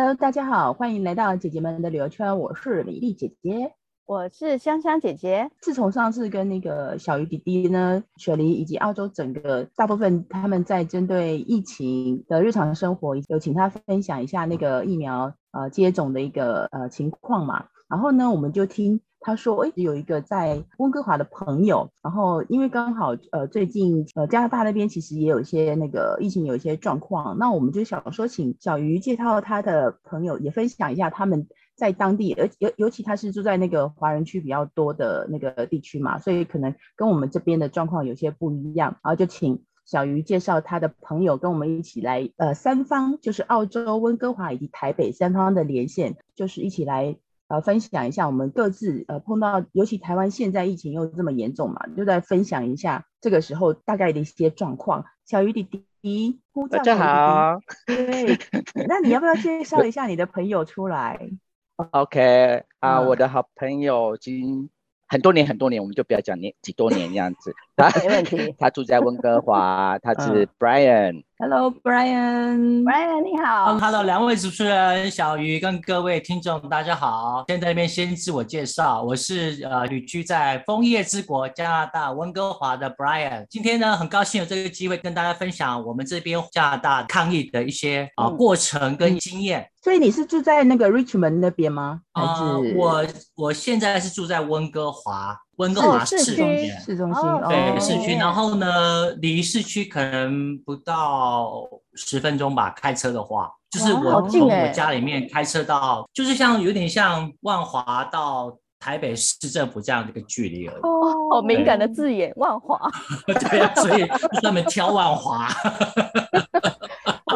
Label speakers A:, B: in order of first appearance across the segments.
A: Hello，大家好，欢迎来到姐姐们的旅游圈。我是李丽姐姐，
B: 我是香香姐姐。
A: 自从上次跟那个小鱼弟弟呢，雪梨以及澳洲整个大部分他们在针对疫情的日常生活，有请他分享一下那个疫苗呃接种的一个呃情况嘛。然后呢，我们就听。他说：“哎，有一个在温哥华的朋友，然后因为刚好呃最近呃加拿大那边其实也有一些那个疫情有一些状况，那我们就想说请小鱼介绍他的朋友也分享一下他们在当地，而尤尤其他是住在那个华人区比较多的那个地区嘛，所以可能跟我们这边的状况有些不一样，然后就请小鱼介绍他的朋友跟我们一起来呃三方就是澳洲温哥华以及台北三方的连线，就是一起来。”呃，分享一下我们各自呃碰到，尤其台湾现在疫情又这么严重嘛，就在分享一下这个时候大概的一些状况。小鱼弟弟，呼叫小鱼弟弟，
C: 大家好。
A: 对，那你要不要介绍一下你的朋友出来？
C: OK 啊、uh, 嗯，我的好朋友已经很多年很多年，我们就不要讲年几多年这样子。
B: 他没问题。
C: 他住在温哥华，他是 Brian。
A: Hello，Brian。
B: Brian，你好。
D: Hello，两位主持人小鱼跟各位听众，大家好。先在那边先自我介绍，我是呃旅居在枫叶之国加拿大温哥华的 Brian。今天呢，很高兴有这个机会跟大家分享我们这边加拿大抗疫的一些啊、呃、过程跟经验、嗯。
A: 所以你是住在那个 Richmond 那边吗？还是、
D: 呃、我我现在是住在温哥华。温哥华市中心，
A: 市中心，
D: 对，市区。然后呢，离市区可能不到十分钟吧，开车的话，就是我从我家里面开车到，就是像有点像万华到台北市政府这样的一个距离而已。
B: 哦，好敏感的字眼，万华。
D: 对啊，所以专门挑万华。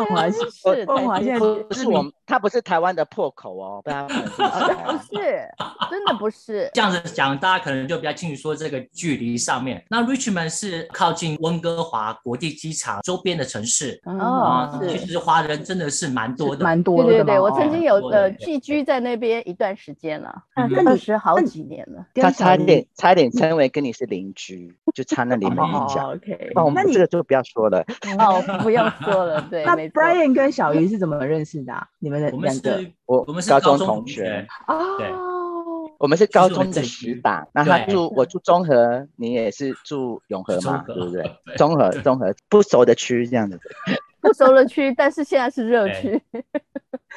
B: 万华是，万华现在
C: 不是我们。它不是台湾的破口哦，不是，
B: 不是，真的不是。
D: 这样子讲，大家可能就比较清楚说这个距离上面。那 Richmond 是靠近温哥华国际机场周边的城市
B: 哦，是。
D: 其实华人真的是蛮多的，
A: 蛮多的。
B: 对对对，我曾经有呃寄居在那边一段时间了，二十好几年了。
C: 他差点差点成为跟你是邻居，就差那里面一脚。
A: OK，
C: 那我们这个就不要说了。
B: 哦，不要说了。对，
A: 那 Brian 跟小鱼是怎么认识的？你们？
D: 我们是，
C: 我
D: 我们是
C: 高中同学
A: 哦，
D: 对，
C: 我们是高中的死党。那他住，我住中和，你也是住永和嘛，对不 对？中和，中和不熟的区这样子，
B: 不熟的区，但是现在是热区。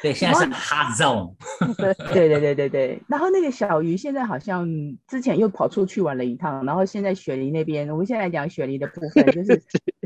D: 对，现在是 hot zone。
A: 对对对对对。然后那个小鱼现在好像之前又跑出去玩了一趟，然后现在雪梨那边，我们现在讲雪梨的部分，就是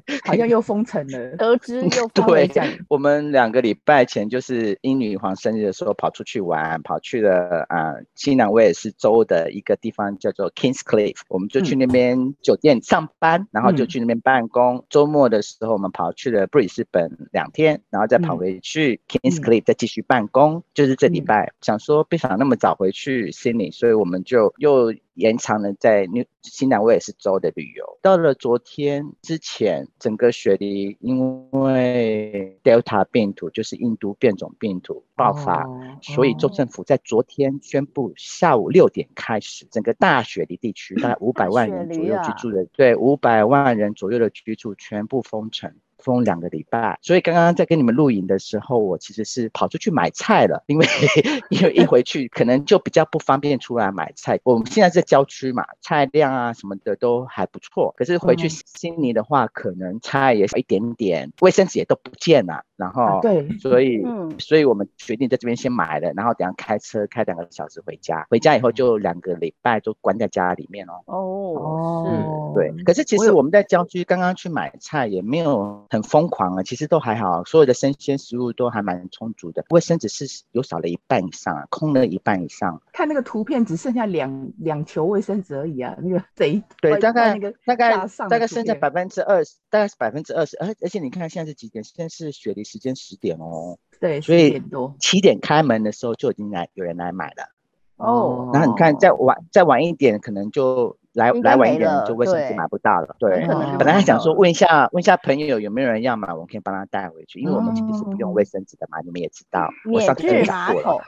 A: 好像又封城了。
B: 得知又
C: 对，我们两个礼拜前就是英女皇生日的时候跑出去玩，跑去了啊、呃、新南威尔士州的一个地方叫做 Kingscliff，我们就去那边酒店上班，嗯、然后就去那边办公。周末的时候我们跑去了布里斯本两天，然后再跑回去 Kingscliff 再继续办公，就是这礼拜、嗯、想说不想那么早回去悉尼，所以我们就又延长了在纽新南威尔士州的旅游。到了昨天之前，整个雪梨因为 Delta 病毒，就是印度变种病毒爆发，哦、所以州政府在昨天宣布，下午六点开始，整个大雪梨地区大概五百万人左右居住的，对，五百万人左右的居住全部封城。封两个礼拜，所以刚刚在跟你们录影的时候，我其实是跑出去买菜了，因为 因为一回去可能就比较不方便出来买菜。我们现在在郊区嘛，菜量啊什么的都还不错，可是回去悉尼的话，可能菜也少一点点，卫生纸也都不见了。然后对，所以嗯，所以我们决定在这边先买了，然后等下开车开两个小时回家，回家以后就两个礼拜都关在家里面哦。
B: 哦，
C: 嗯，对。可是其实我们在郊区刚刚去买菜也没有。很疯狂啊，其实都还好，所有的生鲜食物都还蛮充足的。卫生纸是有少了一半以上啊，空了一半以上。
A: 看那个图片，只剩下两两球卫生纸而已啊，那个贼
C: 对，大概大概大概剩下百分之二十，大概是百分之二十。而而且你看现在是几点？现在是雪梨时间十点哦。
A: 对，
C: 所以七点开门的时候就已经来有人来买了。
A: 哦，
C: 然后你看再晚再晚一点，可能就。来来晚一点就卫生纸买不到了，对。本来还想说问一下问一下朋友有没有人要买，我可以帮他带回去，因为我们其实是不用卫生纸的嘛，你们也知道。
B: 免治马桶。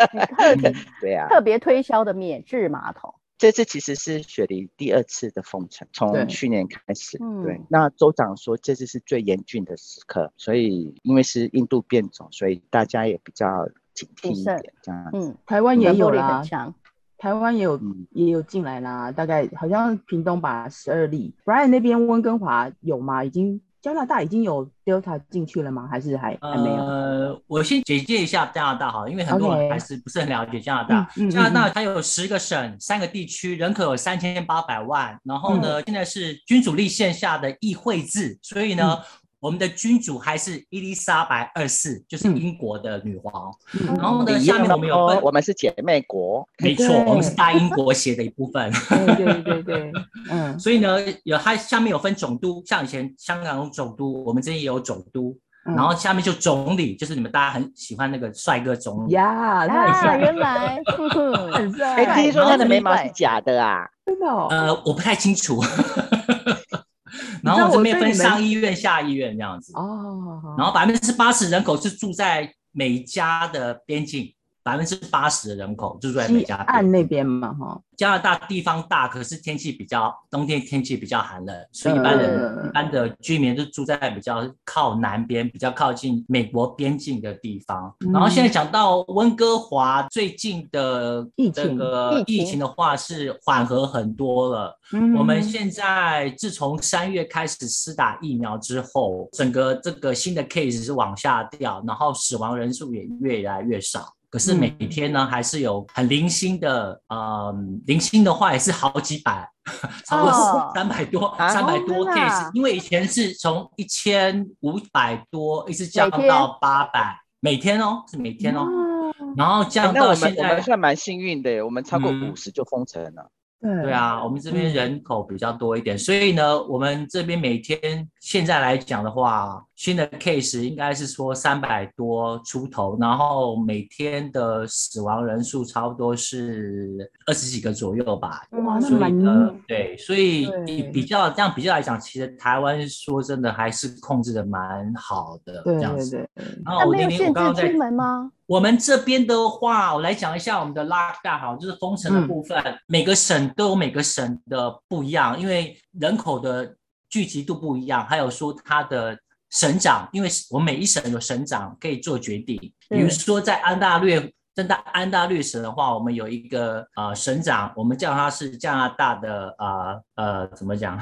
B: 对呀。特别推销的免治马桶。
C: 这次其实是雪梨第二次的封城，从去年开始。对，对，那州长说这次是最严峻的时刻，所以因为是印度变种，所以大家也比较警惕一点。这样，
A: 嗯，台湾也有啦，台湾也有也有进来啦，大概好像屏东把十二例。Brian 那边温哥华有吗？已经。加拿大已经有 Delta 进去了吗？还是还还没有？
D: 呃，我先简介一下加拿大好，因为很多人还是不是很了解加拿大。加拿大它有十个省、三个地区，人口有三千八百万。然后呢，嗯、现在是君主立宪下的议会制，所以呢。嗯我们的君主还是伊丽莎白二世，就是英国的女皇。嗯、然后呢，下面我们有分，
C: 我们是姐妹国，
D: 没错，我们是大英国协的一部分。
A: 对对对对，嗯。
D: 所以呢，有它下面有分总督，像以前香港有总督，我们这边也有总督。嗯、然后下面就总理，就是你们大家很喜欢那个帅哥总理。
A: 呀，
B: 啊，原来
C: 很帅。哎，听说他的眉毛是假的啊？
A: 真的？
D: 呃，我不太清楚。然后这边分上医院、下医院这样子哦，然后百分之八十人口是住在美加的边境。百分之八十的人口就住在美加
A: 岸那边嘛，哈。
D: 加拿大地方大，可是天气比较冬天天气比较寒冷，所以一般人、嗯、一般的居民就住在比较靠南边，比较靠近美国边境的地方。嗯、然后现在讲到温哥华最近的这个疫情的话，是缓和很多了。嗯、我们现在自从三月开始施打疫苗之后，整个这个新的 case 是往下掉，然后死亡人数也越来越少。可是每天呢，还是有很零星的，呃，零星的话也是好几百，超过三百多，三百多 case。因为以前是从一千五百多一直降到八百，每天哦，是每天哦，然后降到现在，
C: 我们算蛮幸运的，我们超过五十就封城了。
D: 对啊，我们这边人口比较多一点，所以呢，我们这边每天现在来讲的话，新的 case 应该是说三百多出头，然后每天的死亡人数差不多是二十几个左右吧。
A: 哇，那蛮
D: 对，所以比较这样比较来讲，其实台湾说真的还是控制的蛮好的这样子。
A: 对对对。
D: 然后我那天我刚刚在
B: 出门吗？
D: 我们这边的话，我来讲一下我们的 lockdown，好，就是封城的部分。嗯、每个省都有每个省的不一样，因为人口的聚集度不一样，还有说它的省长，因为我们每一省有省长可以做决定。比如说在安大略，在大安大略省的话，我们有一个呃省长，我们叫他是加拿大的呃呃怎么讲？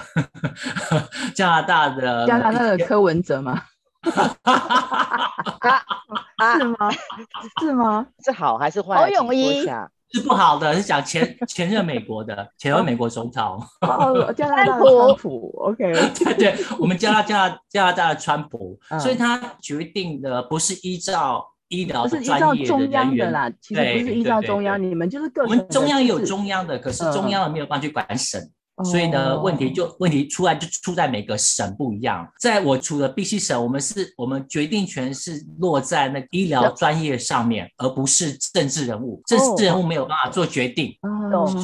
D: 加拿大的
A: 加拿大的柯文哲吗？是吗？是吗？
C: 是好还是坏？
B: 侯友宜
D: 是不好的，是讲前前任美国的 前任美国总统。
A: 哦，加拿大的川普。OK，
D: 对对，我们叫他加拿加拿大的川普，所以他决定的不是依照医疗是依照中央的
A: 啦，其实不是依照中央，你们就是个
D: 我们中央也有中央的，可是中央的没有办法去管省。所以呢，问题就问题出来就出在每个省不一样。在我处的 BC 省，我们是我们决定权是落在那医疗专业上面，而不是政治人物。政治人物没有办法做决定，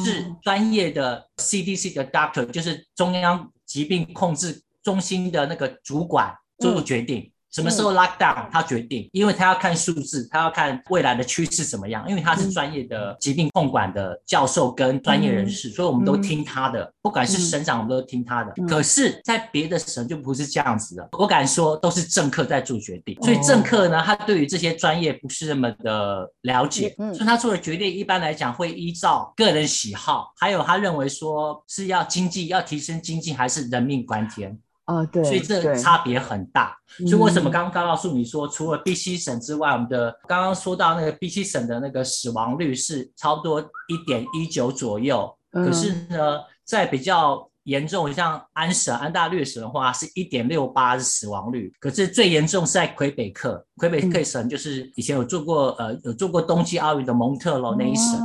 D: 是专业的 CDC 的 doctor，就是中央疾病控制中心的那个主管做决定。什么时候 lock down？他决定，因为他要看数字，他要看未来的趋势怎么样。因为他是专业的疾病控管的教授跟专业人士，所以我们都听他的。不管是省长，我们都听他的。可是，在别的省就不是这样子的。我敢说，都是政客在做决定。所以政客呢，他对于这些专业不是那么的了解，所以他做的决定一般来讲会依照个人喜好，还有他认为说是要经济要提升经济，还是人命关天。
A: 啊、哦，对，
D: 所以这差别很大。所以为什么刚刚告诉你说，除了 BC 省之外，我们的刚刚说到那个 BC 省的那个死亡率是差不多一点一九左右。可是呢，在比较严重，像安省、安大略省的话，是一点六八是死亡率。可是最严重是在魁北克，魁北克省就是以前有做过呃有做过冬季奥运的蒙特娄那一省，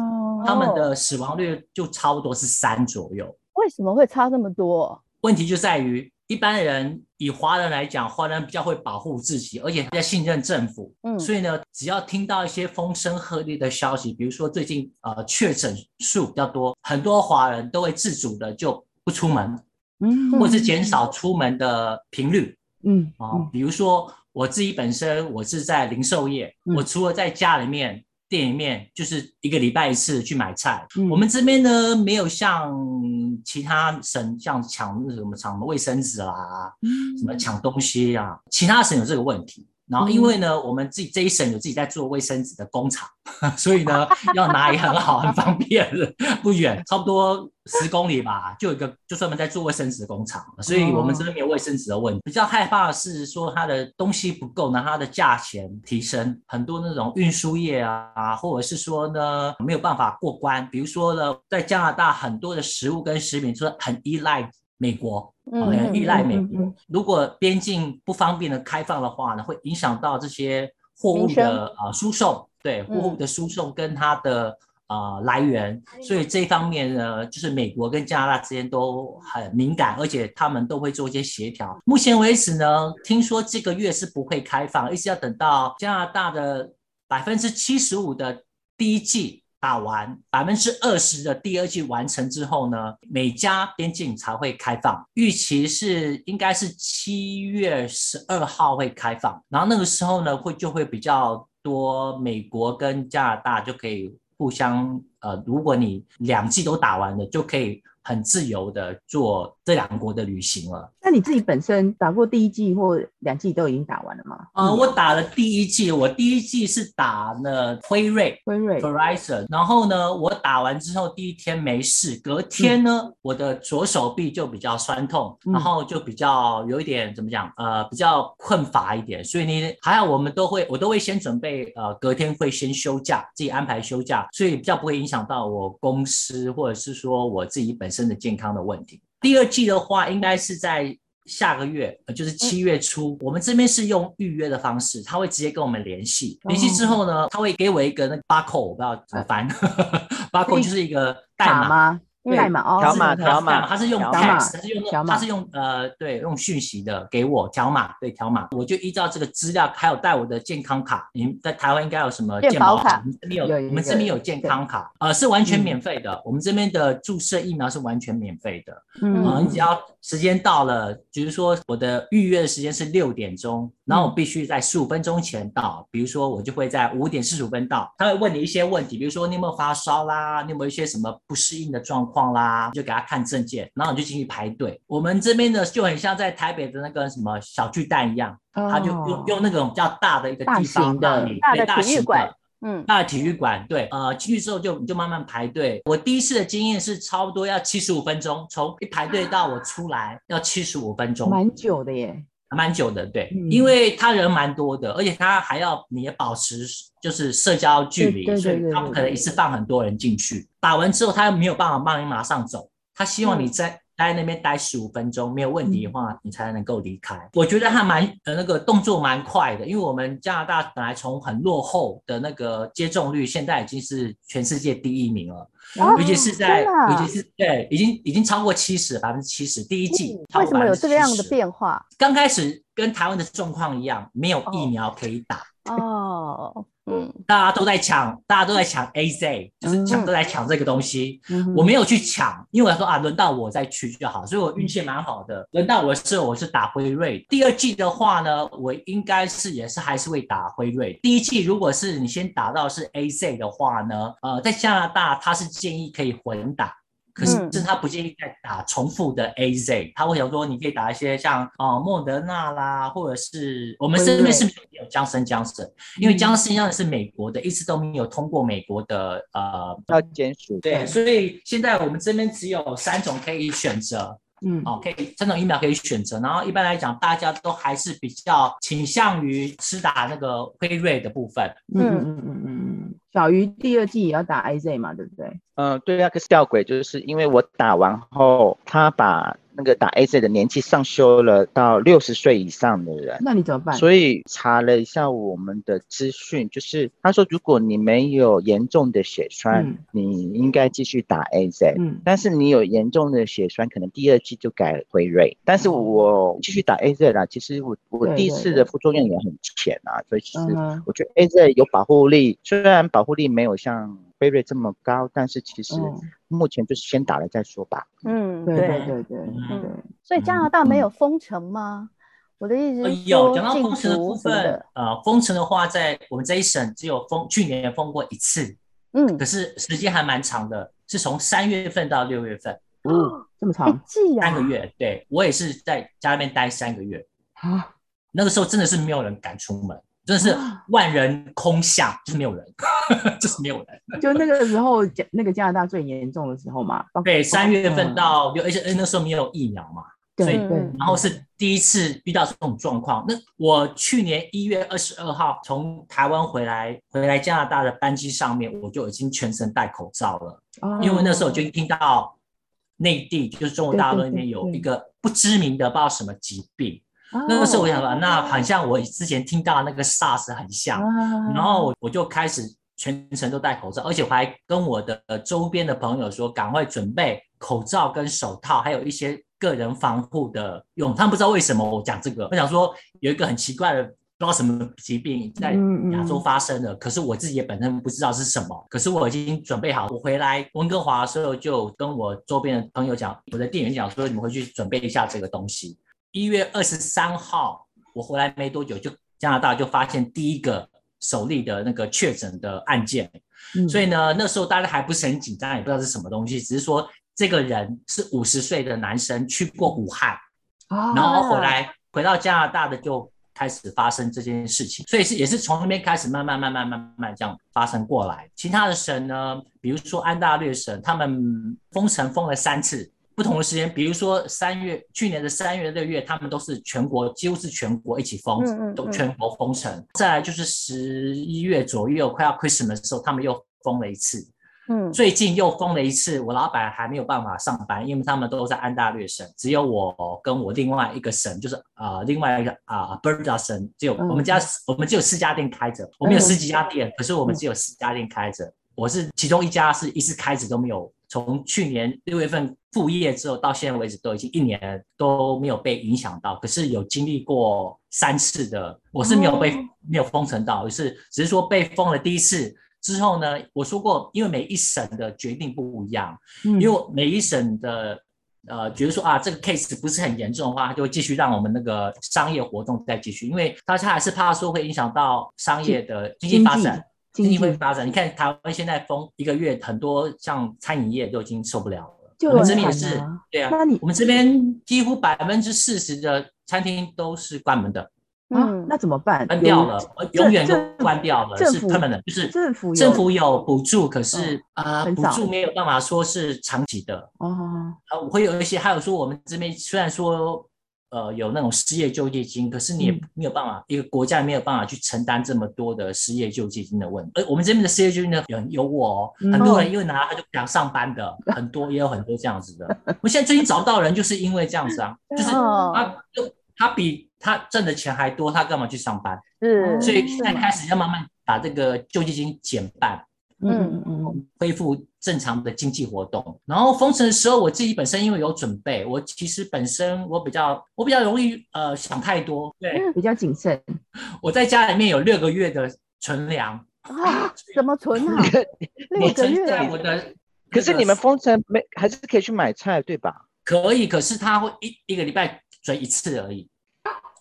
D: 他们的死亡率就差不多是三左右。
B: 为什么会差这么多？
D: 问题就在于。一般人以华人来讲，华人比较会保护自己，而且比较信任政府。嗯，所以呢，只要听到一些风声鹤唳的消息，比如说最近呃确诊数比较多，很多华人都会自主的就不出门，嗯，或是减少出门的频率。嗯，啊、呃，比如说我自己本身我是在零售业，嗯、我除了在家里面店里面就是一个礼拜一次去买菜。
A: 嗯、
D: 我们这边呢，没有像其他省像抢那什么抢卫生纸啦，什么抢东西啊，其他省有这个问题。然后因为呢，我们自己这一省有自己在做卫生纸的工厂，所以呢，要拿也很好，很方便，不远，差不多十公里吧，就有一个就专门在做卫生纸的工厂，所以我们这边没有卫生纸的问题。比较害怕的是说它的东西不够，然后它的价钱提升，很多那种运输业啊，或者是说呢没有办法过关。比如说呢，在加拿大很多的食物跟食品就是很依赖美国。很依赖美国，如果边境不方便的开放的话呢，会影响到这些货物的呃输送，对货物的输送跟它的呃来源，所以这一方面呢，就是美国跟加拿大之间都很敏感，而且他们都会做一些协调。目前为止呢，听说这个月是不会开放，一直要等到加拿大的百分之七十五的第一剂。打完百分之二十的第二剂完成之后呢，美加边境才会开放，预期是应该是七月十二号会开放，然后那个时候呢，会就会比较多美国跟加拿大就可以互相呃，如果你两剂都打完了，就可以。很自由的做这两国的旅行了。
A: 那你自己本身打过第一季或两季都已经打完了吗？
D: 呃，我打了第一季，我第一季是打了辉瑞，
A: 辉瑞
D: ，Verizon。然后呢，我打完之后第一天没事，隔天呢，嗯、我的左手臂就比较酸痛，嗯、然后就比较有一点怎么讲，呃，比较困乏一点。所以你还好，我们都会，我都会先准备，呃，隔天会先休假，自己安排休假，所以比较不会影响到我公司或者是说我自己本身。的健康的问题。第二季的话，应该是在下个月，就是七月初。嗯、我们这边是用预约的方式，他会直接跟我们联系。联系之后呢，他会给我一个那个 barcode，我不知道怎么翻。barcode 就是一个代码。
A: 代码哦，
C: 条码条码，
D: 他是用 text，他是用他是用呃对用讯息的给我条码，对条码，我就依照这个资料，还有带我的健康卡。你们在台湾应该有什么健保卡？我们这边有，我们这边有健康卡，呃是完全免费的。我们这边的注射疫苗是完全免费的。嗯，你只要时间到了，比如说我的预约的时间是六点钟，然后我必须在十五分钟前到。比如说我就会在五点四十五分到，他会问你一些问题，比如说你有没有发烧啦，你有没有一些什么不适应的状况。啦，就给他看证件，然后你就进去排队。我们这边呢就很像在台北的那个什么小巨蛋一样，哦、他就用用那种比较大的一个地方，
B: 大的大的体育馆，嗯，
D: 大体育馆，对，呃，进去之后就你就慢慢排队。我第一次的经验是差不多要七十五分钟，从一排队到我出来要七十五分钟，
A: 蛮久的耶。
D: 蛮久的，对，嗯、因为他人蛮多的，而且他还要你也保持就是社交距离，所以他不可能一次放很多人进去。打完之后，他又没有办法帮你马上走，他希望你在待在那边待十五分钟，没有问题的话，你才能够离开。嗯、我觉得他蛮呃那个动作蛮快的，因为我们加拿大本来从很落后的那个接种率，现在已经是全世界第一名了。尤其是在，尤其是对，已经已经超过七十，百分之七十。第一季
B: 为什么有这个样的变化？
D: 刚开始跟台湾的状况一样，没有疫苗可以打。
B: 哦，嗯，
D: 大家都在抢，大家都在抢 AZ，就是抢都在抢这个东西。我没有去抢，因为我说啊，轮到我再去就好，所以我运气蛮好的。轮到我的时候，我是打辉瑞。第二季的话呢，我应该是也是还是会打辉瑞。第一季如果是你先打到是 AZ 的话呢，呃，在加拿大他是建议可以混打。可是，是他不建议再打重复的 AZ，他会想说，你可以打一些像啊莫德纳啦，或者是我们身边是没有江森江森，因为江森江森是美国的，一直都没有通过美国的呃
C: 药监署。
D: 对，所以现在我们这边只有三种可以选择，嗯，哦，可以三种疫苗可以选择，然后一般来讲，大家都还是比较倾向于施打那个辉瑞的部分。
A: 嗯嗯嗯嗯嗯，小鱼第二季也要打 IZ 嘛，对不对？
C: 嗯，对，那个吊诡就是因为我打完后，他把那个打 AZ 的年纪上修了到六十岁以上的人，
A: 那你怎么办？
C: 所以查了一下我们的资讯，就是他说如果你没有严重的血栓，嗯、你应该继续打 AZ，嗯，但是你有严重的血栓，可能第二季就改辉瑞。但是我继续打 AZ 啦，其实我我第一次的副作用也很浅啊，对对对，所以其实我觉得 AZ 有保护力，虽然保护力没有像。辉瑞这么高，但是其实目前就是先打了再说吧。
B: 嗯，
A: 对对对对对。
B: 所以加拿大没有封城吗？我的意思是
D: 有讲到封城的部分，呃，封城的话，在我们这一省只有封去年封过一次，
B: 嗯
D: 可，是时间还蛮长的，是从三月份到六月份，
A: 哦，这么
B: 哎长，
D: 三个月。对我也是在家里面待三个月，
A: 啊？
D: 那个时候真的是没有人敢出门，真的是万人空巷，就是没有人，就是没有人。
A: 就那个时候，加那个加拿大最严重的时候嘛。
D: 对，三月份
A: 嗯
D: 到六，而且那时候没有疫苗嘛，
A: 对
D: 所以
A: 对，
B: 嗯
D: 然后是第一次遇到这种状况。那我去年一月二十二号从台湾回来，回来加拿大的班机上面，我就已经全程戴口罩了，
A: 哦
D: 因为那时候我就听到内地就是中国大陆那边有一个不知名的不知道什么疾病。那个时候我想说，那好像我之前听到那个 SARS 很像，
A: 啊
D: 然后我就开始全程都戴口罩，而且我还跟我的周边的朋友说，赶快准备口罩跟手套，还有一些个人防护的用。他们不知道为什么我讲这个，我想说有一个很奇怪的，不知道什么疾病在亚洲发生的，可是我自己也本身不知道是什么，可是我已经准备好。我回来温哥华的时候，就跟我周边的朋友讲，我的店员讲说，你们回去准备一下这个东西。一月二十三号，我回来没多久，就加拿大就发现第一个首例的那个确诊的案件，
A: 嗯
D: 所以呢，那时候大家还不是很紧张，也不知道是什么东西，只是说这个人是五十岁的男生，去过武汉，
A: 啊
D: 然后回来回到加拿大的就开始发生这件事情，所以是也是从那边开始慢慢慢慢慢慢这样发生过来。其他的省呢，比如说安大略省，他们封城封了三次。不同的时间，比如说三月，去年的三月、六月，他们都是全国，几乎是全国一起封，
B: 嗯嗯嗯
D: 都全国封城。再来就是十一月左右，快要 Christmas 的时候，他们又封了一次。
B: 嗯，
D: 最近又封了一次，我老板还没有办法上班，因为他们都在安大略省，只有我跟我另外一个省，就是啊、呃、另外一个啊 Berda 省，只有我们家、嗯、我们只有四家店开着，我们有十几家店，嗯、可是我们只有四家店开着。我是其中一家是一次开着都没有，从去年六月份复业之后到现在为止都已经一年都没有被影响到，可是有经历过三次的，我是没有被、哦、没有封城到，就是只是说被封了第一次之后呢，我说过，因为每一省的决定不一样，嗯、因为每一省的呃觉得说啊这个 case 不是很严重的话，他就会继续让我们那个商业活动再继续，因为大家还是怕说会影响到商业的经济发展。经济会发展，你看台湾现在封一个月，很多像餐饮业都已经受不了了。
A: 就
D: 我们这边也是，对啊。
A: 那你
D: 我们这边几乎百分之四十的餐厅都是关门的
A: 啊，那怎么办？
D: 关掉了，永远都关掉了，是 permanent，就是
A: 政府
D: 政府有补助，可是
A: 哦
D: 啊，补助没有办法说是长期的。
A: 哦，
D: 啊，会有一些，还有说我们这边虽然说。呃，有那种失业救济金，可是你也没有办法，嗯、一个国家没有办法去承担这么多的失业救济金的问题。而我们这边的失业救济金呢，很优渥哦，嗯、很多人因为拿他就不想上班的，嗯、很多也有很多这样子的。我现在最近找不到人，就是因为这样子啊，就是他就他比他挣的钱还多，他干嘛去上班？
B: 是，
D: 所以现在开始要慢慢把这个救济金减半。
A: 嗯嗯嗯，
D: 恢复正常的经济活动。然后封城的时候，我自己本身因为有准备，我其实本身我比较我比较容易呃想太多，对，
A: 比较谨慎。
D: 我在家里面有六个月的存粮
B: 啊，怎么存啊？六个月
D: 在我的，
C: 可是你们封城没还是可以去买菜对吧？
D: 可以，可是他会一一个礼拜准一次而已，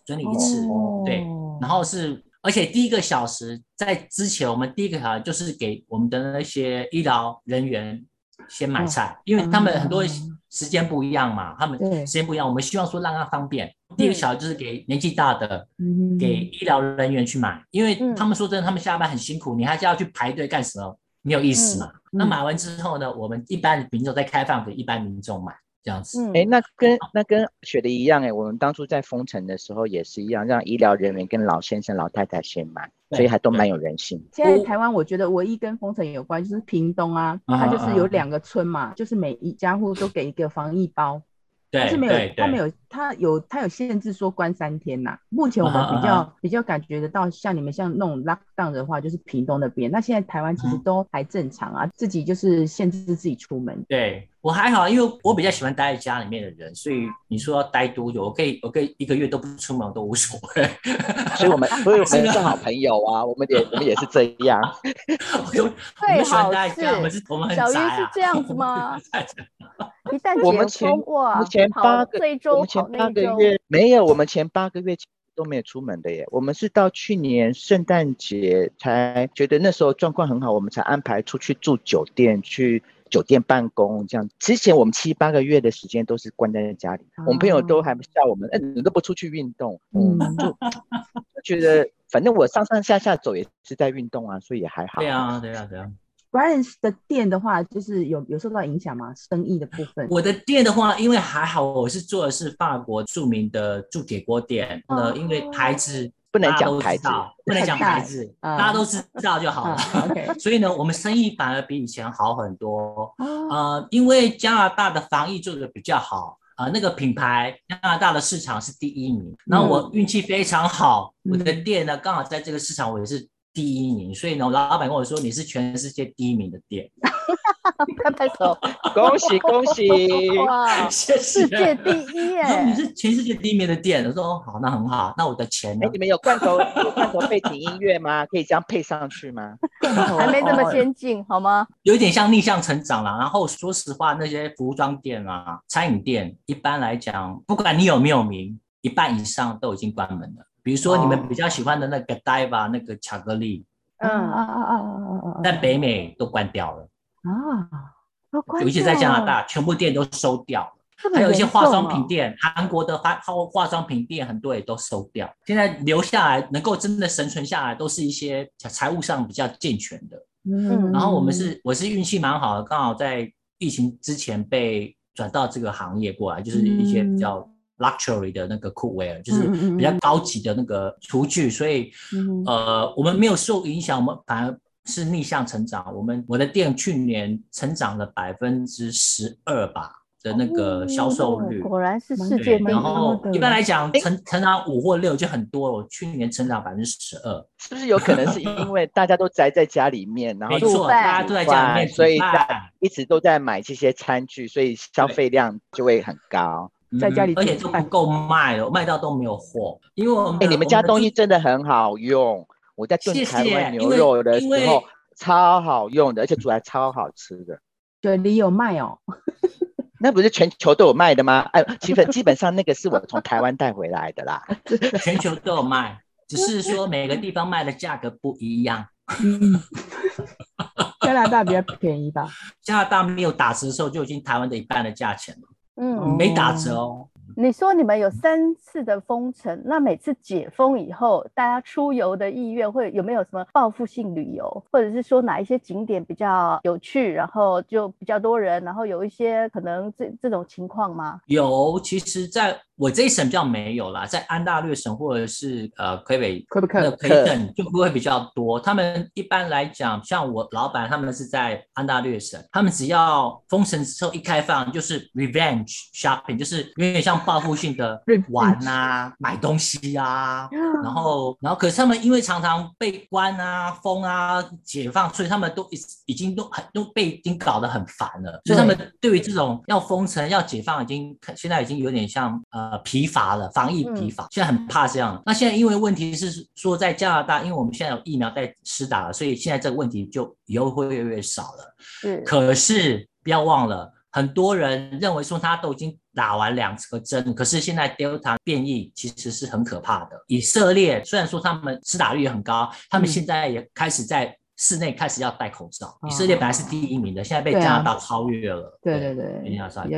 D: 准你一次，
A: 哦、
D: 对，然后是。而且第一个小时在之前，我们第一个小时就是给我们的那些医疗人员先买菜，哦、因为他们很多时间不一样嘛，嗯、他们时间不一样，我们希望说让他方便。第一个小时就是给年纪大的，嗯、给医疗人员去买，因为他们说真的，他们下班很辛苦，你还是要去排队干什么？没有意思嘛。嗯、那买完之后呢，我们一般民众再开放给一般民众买。这样子，
C: 哎，那跟那跟雪梨一样，哎，我们当初在封城的时候也是一样，让医疗人员跟老先生、老太太先买，所以还都蛮有人性。
A: 现在台湾我觉得唯一跟封城有关就是屏东啊，它就是有两个村嘛，就是每一家户都给一个防疫包，但是没有，他没有，他有，他有限制说关三天呐。目前我们比较比较感觉得到，像你们像那种 lockdown 的话，就是屏东那边。那现在台湾其实都还正常啊，自己就是限制自己出门。
D: 对。我还好，因为我比较喜欢待在家里面的人，所以你说要待多久，我可以，我可以一个月都不出门都无所谓。
C: 所以我们，所以我们是好朋友啊，我们也，我们也是这样。
D: 我们喜欢待在家，我们是，我们很宅啊。
B: 小鱼是这样子吗？一旦
C: 我们前
B: 哇，
C: 前八个，我们前八个月没有，我们前八个月都没有出门的耶。我们是到去年圣诞节才觉得那时候状况很好，我们才安排出去住酒店去。酒店办公这样，之前我们七八个月的时间都是关在家里，哦、我们朋友都还笑我们，哎，你都不出去运动，嗯，就觉得反正我上上下下走也是在运动啊，所以也还好。
D: 对啊，对啊，对啊。
A: Brian 的店的话，就是有有受到影响吗？生意的部分？
D: 我的店的话，因为还好，我是做的是法国著名的铸铁锅店，呃、哦，因为牌子。
C: 不能讲牌子，
D: 不能讲牌子，大家都知道就好了。Okay. 所以呢，我们生意反而比以前好很多。呃，因为加拿大的防疫做的比较好，呃，那个品牌加拿大的市场是第一名。然后我运气非常好，嗯、我的店呢刚好在这个市场我也是第一名，所以呢，老板跟我说，你是全世界第一名的店。
B: 拍拍手，
C: 恭喜恭喜！
B: 哇，谢谢世界第一耶！
D: 你是全世界第一名的店，我说哦，好，那很好。那我的钱呢？
C: 哎，你们有罐头有罐头背景音乐吗？可以这样配上去吗？
B: 还没这么先进，好吗？
D: 有一点像逆向成长啦。然后说实话，那些服装店啊、餐饮店，一般来讲，不管你有没有名，一半以上都已经关门了。比如说你们比较喜欢的那个 Godiva 那个巧克力，
B: 嗯啊啊啊啊啊，
D: 在北美都关掉了。
B: 啊，
D: 尤其在加拿大，全部店都收掉了。还有一些化妆品店，韩国的化化化妆品店很多也都收掉。现在留下来能够真的生存下来，都是一些财务上比较健全的。嗯，然后我们是我是运气蛮好的，刚好在疫情之前被转到这个行业过来，就是一些比较 luxury 的那个 cookware，就是比较高级的那个厨具，所以呃，我们没有受影响，我们反而。是逆向成长，我们我的店去年成长了百分之十二吧的那个销售率，
B: 果然是世界第一。
D: 然后一般来讲，成成长五或六就很多了。我去年成长百分之十二，
C: 是不是有可能是因为大家都宅在家里面，然后
D: 没错，大家都在家里面，
C: 所以在一直都在买这些餐具，所以消费量就会很高。
A: 在家里，
D: 而且都不够卖了，卖到都没有货。因为我们
C: 哎，你们家东西真的很好用。我在炖台湾牛肉的时候，超好用的，而且煮来超好吃的。
A: 对，你有卖哦？
C: 那不是全球都有卖的吗？哎，基本基本上那个是我从台湾带回来的啦。
D: 全球都有卖，只是说每个地方卖的价格不一样。
A: 嗯加拿大比较便宜吧？
D: 加拿大没有打折的时候就已经台湾的一半的价钱了。嗯，没打折哦。
B: 你说你们有三次的封城，那每次解封以后，大家出游的意愿会有没有什么报复性旅游，或者是说哪一些景点比较有趣，然后就比较多人，然后有一些可能这这种情况吗？
D: 有，其实在。我这一省比较没有啦，在安大略省或者是呃魁北
A: 魁北克
D: 的魁省就不会比较多。他们一般来讲，像我老板他们是在安大略省，他们只要封城之后一开放，就是 revenge shopping，就是有点像报复性的玩啊、买东西啊，然后然后可是他们因为常常被关啊、封啊、解放，所以他们都已已经都很都被已经搞得很烦了，所以他们对于这种要封城、要解放，已经现在已经有点像呃。呃，疲乏了，防疫疲乏，现在很怕这样。嗯、那现在因为问题是说，在加拿大，因为我们现在有疫苗在施打了，所以现在这个问题就以后会越来越少了。
B: 嗯，
D: 可是不要忘了，很多人认为说他都已经打完两个针，可是现在 Delta 变异其实是很可怕的。以色列虽然说他们施打率也很高，他们现在也开始在。室内开始要戴口罩，以色列本来是第一名的，现在被加拿大超越了。
A: 对对对，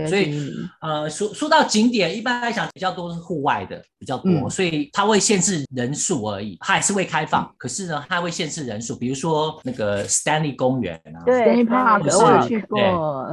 D: 所以呃，说说到景点，一般来讲比较多是户外的比较多，所以它会限制人数而已，它还是会开放，可是呢，它会限制人数，比如说那个 Stanley 公园啊
A: ，Stanley Park 我去过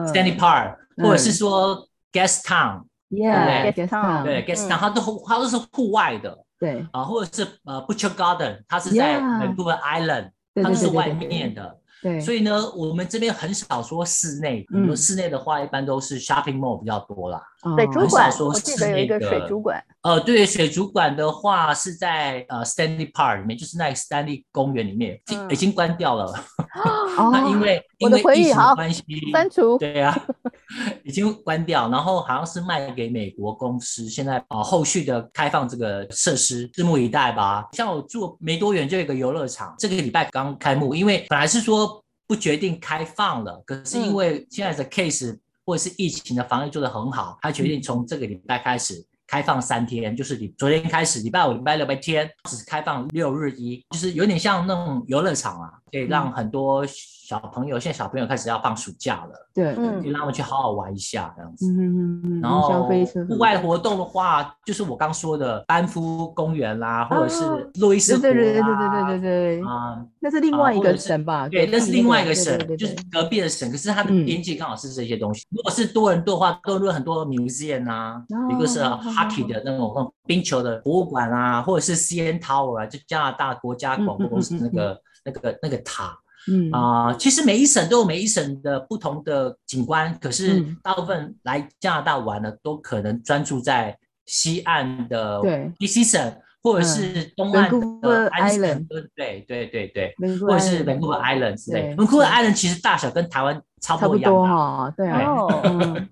D: ，Stanley Park，或者是说 Guest Town，
B: 对，Guest Town，
D: 对，Guest Town，它都它都是户外的，
A: 对，
D: 啊，或者是呃 Butcher Garden，它是在 Vancouver Island。它是外面的，
A: 对，
D: 所以呢，我们这边很少说室内。嗯，室内的话，一般都是 shopping mall 比较多啦。
B: 水族馆，我记得有一个水族馆。
D: 呃，对，水族馆的话是在呃 Stanley Park 里面，就是那个 Stanley 公园里面，已经关掉了。那因为因为疫情关系，
B: 删除。
D: 对呀，已经关掉，然后好像是卖给美国公司，现在啊后续的开放这个设施，拭目以待吧。像我住没多远就有一个游乐场，这个礼拜刚开幕，因为本来是说不决定开放了，可是因为现在的 case。或者是疫情的防疫做得很好，他决定从这个礼拜开始。开放三天，就是你昨天开始，礼拜五、礼拜六、礼拜天只开放六日一，就是有点像那种游乐场啊，可以让很多小朋友，嗯、现在小朋友开始要放暑假了，
A: 对，
D: 可以让他们去好好玩一下这样子。
A: 嗯嗯嗯。
D: 然后户外活动的话，就是我刚说的班夫公园啦，或者是路易斯湖啦，对对对对对对对
A: 啊，那是另外一个省吧？
D: 对，那是另外一个省，就是隔壁的省，可是它的边界刚好是这些东西。如果是多伦多的话，多伦多很多 museum 啊，一个是。Hockey 的那种那种冰球的博物馆啊，或者是 CN Tower 啊，就加拿大国家广播公司那个、那个那个塔，嗯。啊、呃，其实每一省都有每一省的不同的景观，可是大部分来加拿大玩的都可能专注在西岸的 BC 省。或者是东岸的 Island，对对对对，或者是 Vancouver Island 之类。Vancouver Island 其实大小跟台湾差不多一样
A: 哈，对啊。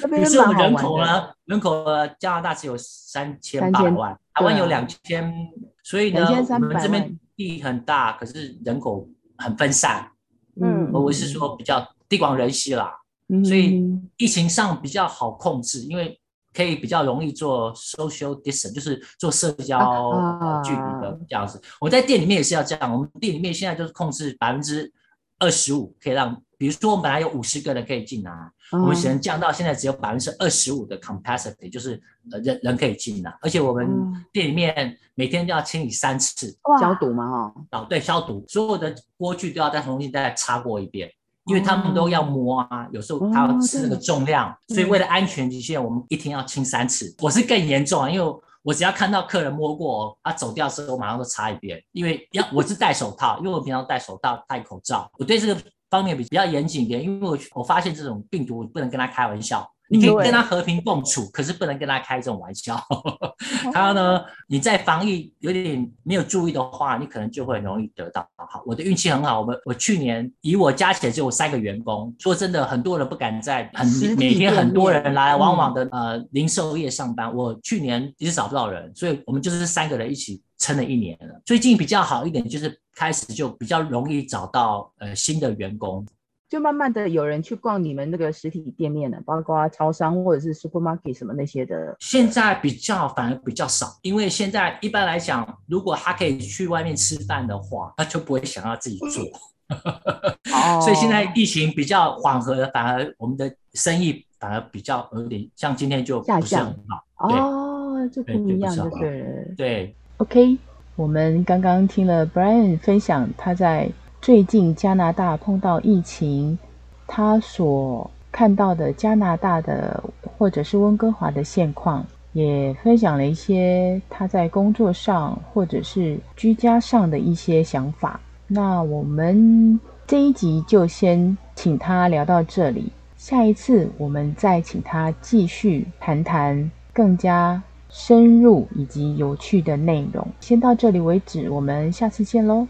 D: 可是我们人口呢？人口加拿大只有三千八百万，台湾有两千，所以呢，我们这边地很大，可是人口很分散。嗯，我是说比较地广人稀啦，所以疫情上比较好控制，因为。可以比较容易做 social distance，就是做社交距离的这样子。我在店里面也是要这样，我们店里面现在就是控制百分之二十五，可以让，比如说我们本来有五十个人可以进来，我们只能降到现在只有百分之二十五的 capacity，就是人人可以进来，而且我们店里面每天都要清理三次，
A: 消毒嘛哈，
D: 哦对，消毒，所有的锅具都要再重新再擦过一遍。因为他们都要摸啊，有时候他要吃那个重量，哦、所以为了安全起见，我们一天要清三次。我是更严重啊，因为我只要看到客人摸过，他走掉的时候，我马上都擦一遍。因为要我是戴手套，因为我平常戴手套、戴口罩，我对这个方面比比较严谨一点，因为我我发现这种病毒我不能跟他开玩笑。你可以跟他和平共处，可是不能跟他开这种玩笑。他呢，你在防疫有点没有注意的话，你可能就会很容易得到。好，我的运气很好，我们我去年以我加起来只有三个员工。说真的，很多人不敢在很每天很多人来来往往的呃零售业上班。我去年一直找不到人，所以我们就是三个人一起撑了一年了。最近比较好一点，就是开始就比较容易找到呃新的员工。
A: 就慢慢的有人去逛你们那个实体店面了，包括超商或者是 supermarket 什么那些的。
D: 现在比较反而比较少，因为现在一般来讲，如果他可以去外面吃饭的话，他就不会想要自己做。哦，所以现在疫情比较缓和了，反而我们的生意反而比较有点像今天就不是很好。
A: 哦，就不一样，就是
D: 对。
A: OK，我们刚刚听了 Brian 分享他在。最近加拿大碰到疫情，他所看到的加拿大的或者是温哥华的现况，也分享了一些他在工作上或者是居家上的一些想法。那我们这一集就先请他聊到这里，下一次我们再请他继续谈谈更加深入以及有趣的内容。先到这里为止，我们下次见喽。